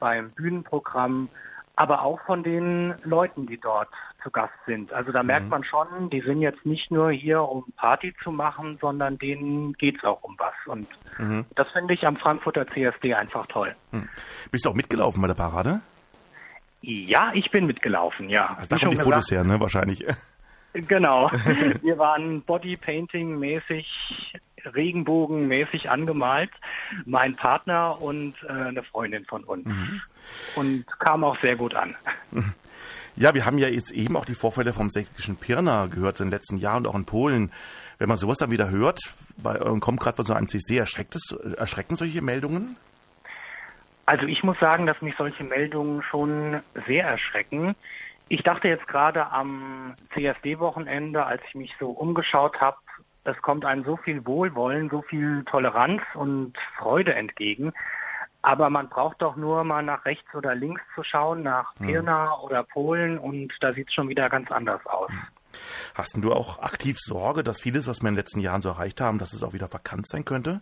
beim Bühnenprogramm, aber auch von den Leuten, die dort zu Gast sind. Also da merkt mhm. man schon, die sind jetzt nicht nur hier, um Party zu machen, sondern denen geht es auch um was. Und mhm. das finde ich am Frankfurter CSD einfach toll. Mhm. Bist du auch mitgelaufen bei der Parade? Ja, ich bin mitgelaufen, ja. Da kommen die Fotos her, ne, wahrscheinlich. Genau. Wir waren Bodypainting-mäßig, Regenbogen-mäßig angemalt. Mein Partner und äh, eine Freundin von uns. Mhm. Und kam auch sehr gut an. Ja, wir haben ja jetzt eben auch die Vorfälle vom sächsischen Pirna gehört in den letzten Jahren und auch in Polen. Wenn man sowas dann wieder hört bei, und kommt gerade von so einem CSD, erschreckt es, erschrecken solche Meldungen? Also ich muss sagen, dass mich solche Meldungen schon sehr erschrecken. Ich dachte jetzt gerade am CSD-Wochenende, als ich mich so umgeschaut habe, es kommt einem so viel Wohlwollen, so viel Toleranz und Freude entgegen. Aber man braucht doch nur mal nach rechts oder links zu schauen, nach mhm. Pirna oder Polen und da sieht es schon wieder ganz anders aus. Mhm. Hast du auch aktiv Sorge, dass vieles, was wir in den letzten Jahren so erreicht haben, dass es auch wieder verkannt sein könnte?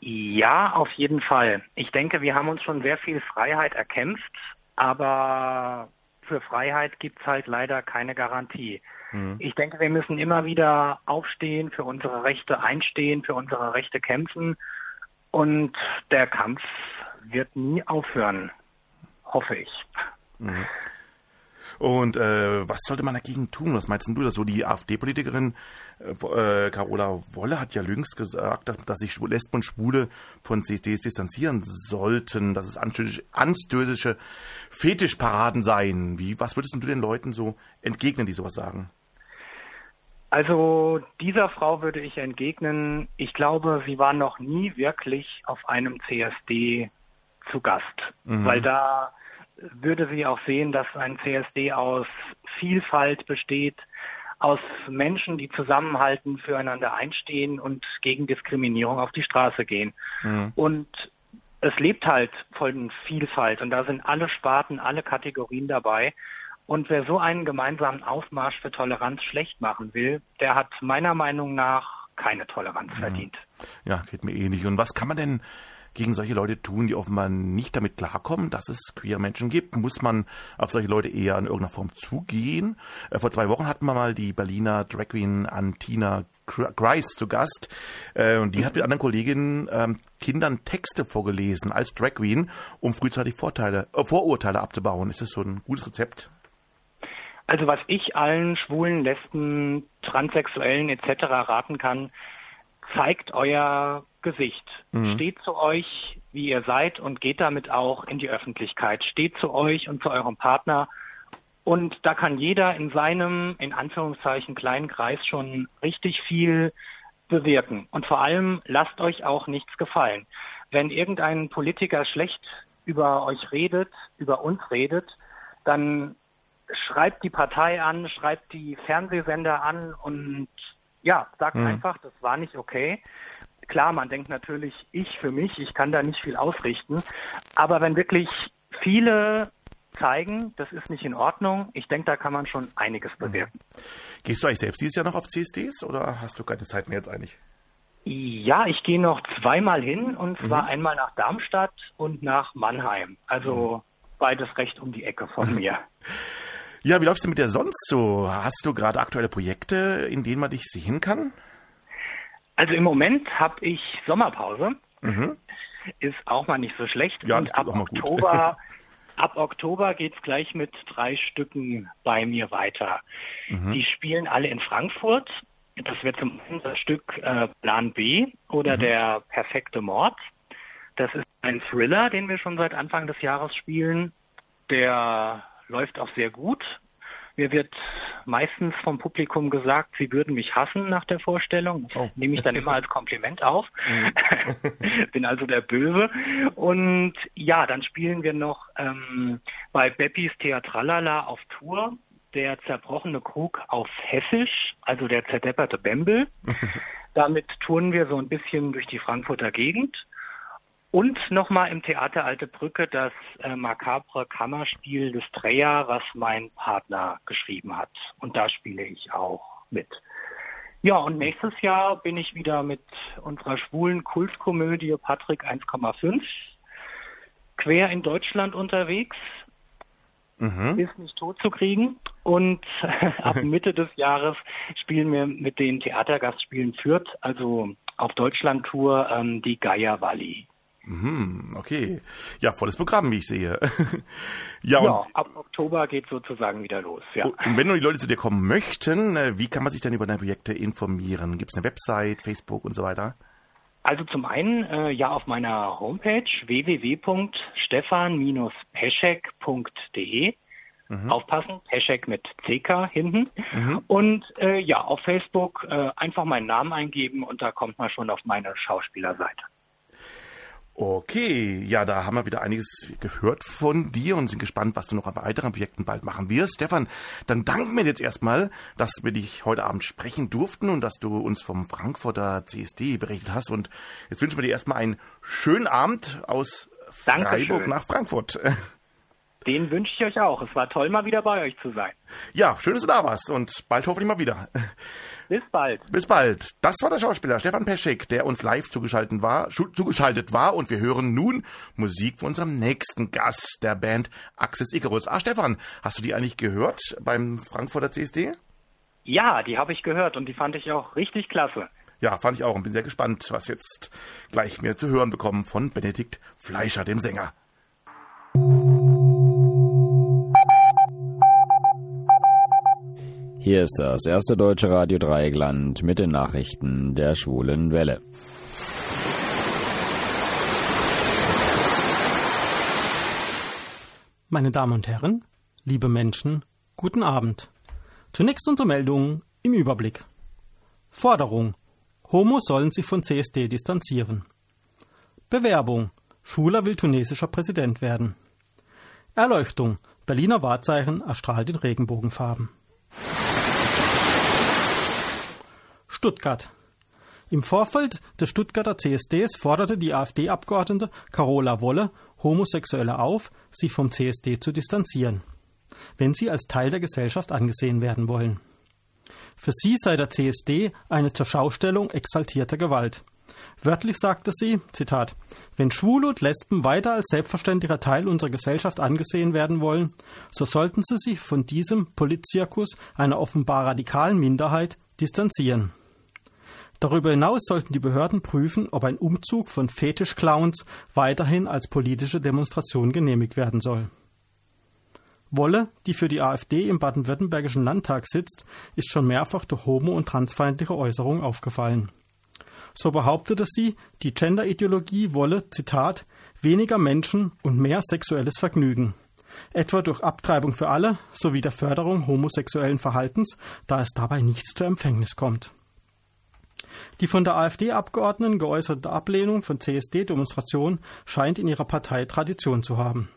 Ja, auf jeden Fall. Ich denke, wir haben uns schon sehr viel Freiheit erkämpft, aber für Freiheit gibt es halt leider keine Garantie. Mhm. Ich denke, wir müssen immer wieder aufstehen, für unsere Rechte einstehen, für unsere Rechte kämpfen. Und der Kampf wird nie aufhören, hoffe ich. Mhm. Und äh, was sollte man dagegen tun? Was meinst du? Dass so die AfD-Politikerin äh, Carola Wolle hat ja jüngst gesagt, dass, sich Lesben und Schwule von CSDs distanzieren sollten, dass es anstößische Fetischparaden seien. Wie, was würdest du den Leuten so entgegnen, die sowas sagen? Also dieser Frau würde ich entgegnen, ich glaube, sie war noch nie wirklich auf einem CSD zu Gast, mhm. weil da würde sie auch sehen, dass ein CSD aus Vielfalt besteht, aus Menschen, die zusammenhalten, füreinander einstehen und gegen Diskriminierung auf die Straße gehen. Mhm. Und es lebt halt von Vielfalt und da sind alle Sparten, alle Kategorien dabei. Und wer so einen gemeinsamen Aufmarsch für Toleranz schlecht machen will, der hat meiner Meinung nach keine Toleranz mhm. verdient. Ja, geht mir ähnlich. Und was kann man denn gegen solche Leute tun, die offenbar nicht damit klarkommen, dass es queere Menschen gibt? Muss man auf solche Leute eher in irgendeiner Form zugehen? Äh, vor zwei Wochen hatten wir mal die Berliner Drag Queen Antina Grice zu Gast äh, und die hat mit anderen Kolleginnen ähm, Kindern Texte vorgelesen als Drag Queen, um frühzeitig Vorteile, äh, Vorurteile abzubauen. Ist das so ein gutes Rezept? Also was ich allen Schwulen, Lesben, Transsexuellen etc. raten kann, zeigt euer Gesicht. Mhm. Steht zu euch, wie ihr seid und geht damit auch in die Öffentlichkeit. Steht zu euch und zu eurem Partner. Und da kann jeder in seinem, in Anführungszeichen, kleinen Kreis schon richtig viel bewirken. Und vor allem lasst euch auch nichts gefallen. Wenn irgendein Politiker schlecht über euch redet, über uns redet, dann schreibt die Partei an, schreibt die Fernsehsender an und ja, sagt mhm. einfach, das war nicht okay. Klar, man denkt natürlich, ich für mich, ich kann da nicht viel ausrichten. Aber wenn wirklich viele zeigen, das ist nicht in Ordnung, ich denke, da kann man schon einiges mhm. bewirken. Gehst du eigentlich selbst dieses Jahr noch auf CSDs oder hast du keine Zeit mehr jetzt eigentlich? Ja, ich gehe noch zweimal hin und zwar mhm. einmal nach Darmstadt und nach Mannheim. Also mhm. beides recht um die Ecke von mir. Ja, wie läuft es mit dir sonst so? Hast du gerade aktuelle Projekte, in denen man dich sehen kann? Also im Moment habe ich Sommerpause. Mhm. Ist auch mal nicht so schlecht. Ja, Und ab Oktober, ab Oktober geht's gleich mit drei Stücken bei mir weiter. Mhm. Die spielen alle in Frankfurt. Das wird zum unser Stück äh, Plan B oder mhm. der perfekte Mord. Das ist ein Thriller, den wir schon seit Anfang des Jahres spielen. Der läuft auch sehr gut. Mir wird meistens vom Publikum gesagt, sie würden mich hassen nach der Vorstellung. Das oh. nehme ich dann immer als Kompliment auf. Mhm. Bin also der Böse. Und ja, dann spielen wir noch ähm, bei Beppis Theatralala auf Tour der zerbrochene Krug auf Hessisch, also der zerdepperte Bembel. Damit touren wir so ein bisschen durch die Frankfurter Gegend. Und nochmal im Theater Alte Brücke das äh, makabre Kammerspiel des Dreher, was mein Partner geschrieben hat. Und da spiele ich auch mit. Ja, und nächstes Jahr bin ich wieder mit unserer schwulen Kultkomödie Patrick 1,5 quer in Deutschland unterwegs. Mhm. Ist nicht tot zu kriegen. Und ab Mitte des Jahres spielen wir mit den Theatergastspielen Fürth, also auf Deutschland-Tour, ähm, die Gaia Valley. Mhm, okay. Ja, volles Programm, wie ich sehe. ja, ja ab Oktober geht sozusagen wieder los. Ja. Und wenn nun die Leute zu dir kommen möchten, äh, wie kann man sich denn über deine Projekte informieren? Gibt es eine Website, Facebook und so weiter? Also zum einen äh, ja auf meiner Homepage www.stefan-peschek.de. Mhm. Aufpassen, Peschek mit CK hinten. Mhm. Und äh, ja, auf Facebook äh, einfach meinen Namen eingeben und da kommt man schon auf meine Schauspielerseite. Okay, ja, da haben wir wieder einiges gehört von dir und sind gespannt, was du noch bei weiteren Projekten bald machen wirst. Stefan, dann danken wir jetzt erstmal, dass wir dich heute Abend sprechen durften und dass du uns vom Frankfurter CSD berichtet hast. Und jetzt wünschen wir dir erstmal einen schönen Abend aus Freiburg Dankeschön. nach Frankfurt. Den wünsche ich euch auch. Es war toll, mal wieder bei euch zu sein. Ja, schön, dass du da warst und bald hoffentlich mal wieder. Bis bald. Bis bald. Das war der Schauspieler Stefan Peschek, der uns live zugeschaltet war, zugeschaltet war und wir hören nun Musik von unserem nächsten Gast, der Band Axis Icarus. Ah, Stefan, hast du die eigentlich gehört beim Frankfurter CSD? Ja, die habe ich gehört und die fand ich auch richtig klasse. Ja, fand ich auch und bin sehr gespannt, was jetzt gleich mehr zu hören bekommen von Benedikt Fleischer, dem Sänger. Hier ist das erste deutsche Radio Dreieckland mit den Nachrichten der Schwulen Welle. Meine Damen und Herren, liebe Menschen, guten Abend. Zunächst unsere Meldungen im Überblick. Forderung. Homo sollen sich von CSD distanzieren. Bewerbung. Schwuler will tunesischer Präsident werden. Erleuchtung. Berliner Wahrzeichen erstrahlt in Regenbogenfarben. Stuttgart. Im Vorfeld des Stuttgarter CSDs forderte die AfD-Abgeordnete Carola Wolle Homosexuelle auf, sich vom CSD zu distanzieren, wenn sie als Teil der Gesellschaft angesehen werden wollen. Für sie sei der CSD eine Zurschaustellung exaltierter Gewalt. Wörtlich sagte sie, Zitat, wenn Schwule und Lesben weiter als selbstverständlicher Teil unserer Gesellschaft angesehen werden wollen, so sollten sie sich von diesem Politzirkus einer offenbar radikalen Minderheit distanzieren. Darüber hinaus sollten die Behörden prüfen, ob ein Umzug von Fetischclowns weiterhin als politische Demonstration genehmigt werden soll. Wolle, die für die AfD im baden-württembergischen Landtag sitzt, ist schon mehrfach durch homo- und transfeindliche Äußerungen aufgefallen. So behauptete sie, die Genderideologie wolle, Zitat, weniger Menschen und mehr sexuelles Vergnügen, etwa durch Abtreibung für alle sowie der Förderung homosexuellen Verhaltens, da es dabei nicht zur Empfängnis kommt. Die von der AfD-Abgeordneten geäußerte Ablehnung von CSD-Demonstrationen scheint in ihrer Partei Tradition zu haben.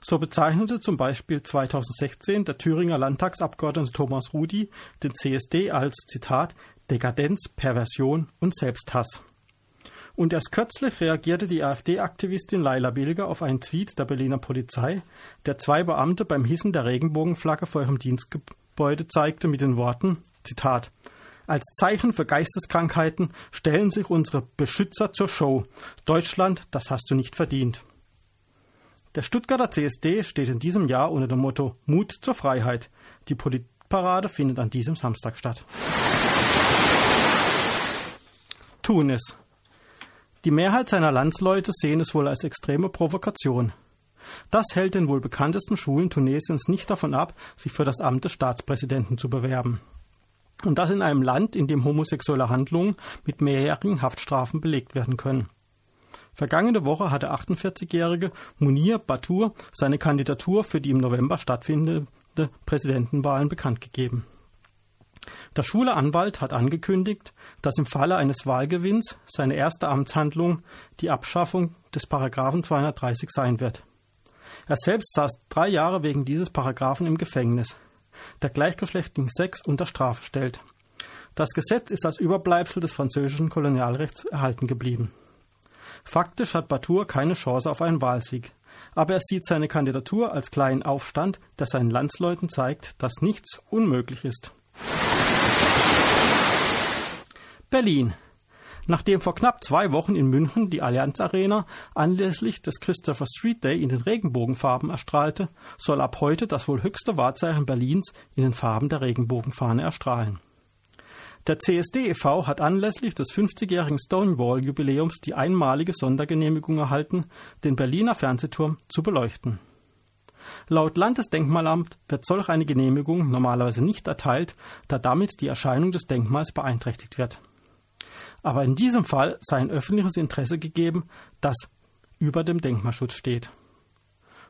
So bezeichnete zum Beispiel 2016 der Thüringer Landtagsabgeordnete Thomas Rudi den CSD als Zitat Dekadenz, Perversion und Selbsthass. Und erst kürzlich reagierte die AfD-Aktivistin Laila Bilger auf einen Tweet der Berliner Polizei, der zwei Beamte beim Hissen der Regenbogenflagge vor ihrem Dienstgebäude zeigte mit den Worten Zitat als Zeichen für Geisteskrankheiten stellen sich unsere Beschützer zur Show. Deutschland, das hast du nicht verdient. Der Stuttgarter CSD steht in diesem Jahr unter dem Motto Mut zur Freiheit. Die Politparade findet an diesem Samstag statt. Tunis. Die Mehrheit seiner Landsleute sehen es wohl als extreme Provokation. Das hält den wohl bekanntesten Schwulen Tunesiens nicht davon ab, sich für das Amt des Staatspräsidenten zu bewerben. Und das in einem Land, in dem homosexuelle Handlungen mit mehrjährigen Haftstrafen belegt werden können. Vergangene Woche hatte 48-jährige Munir Batur seine Kandidatur für die im November stattfindende Präsidentenwahlen bekannt gegeben. Der schwule Anwalt hat angekündigt, dass im Falle eines Wahlgewinns seine erste Amtshandlung die Abschaffung des Paragraphen 230 sein wird. Er selbst saß drei Jahre wegen dieses Paragraphen im Gefängnis der gleichgeschlechtlichen Sex unter Strafe stellt. Das Gesetz ist als Überbleibsel des französischen Kolonialrechts erhalten geblieben. Faktisch hat Batur keine Chance auf einen Wahlsieg, aber er sieht seine Kandidatur als kleinen Aufstand, der seinen Landsleuten zeigt, dass nichts unmöglich ist. Berlin. Nachdem vor knapp zwei Wochen in München die Allianz Arena anlässlich des Christopher Street Day in den Regenbogenfarben erstrahlte, soll ab heute das wohl höchste Wahrzeichen Berlins in den Farben der Regenbogenfahne erstrahlen. Der CSD e.V. hat anlässlich des 50-jährigen Stonewall-Jubiläums die einmalige Sondergenehmigung erhalten, den Berliner Fernsehturm zu beleuchten. Laut Landesdenkmalamt wird solch eine Genehmigung normalerweise nicht erteilt, da damit die Erscheinung des Denkmals beeinträchtigt wird. Aber in diesem Fall sei ein öffentliches Interesse gegeben, das über dem Denkmalschutz steht.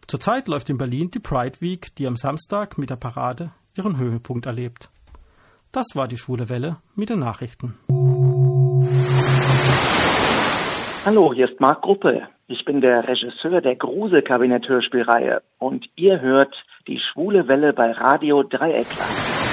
Zurzeit läuft in Berlin die Pride Week, die am Samstag mit der Parade ihren Höhepunkt erlebt. Das war die Schwule Welle mit den Nachrichten. Hallo, hier ist Marc Gruppe. Ich bin der Regisseur der Grusel-Kabinett-Hörspielreihe und ihr hört die Schwule Welle bei Radio Dreieckland.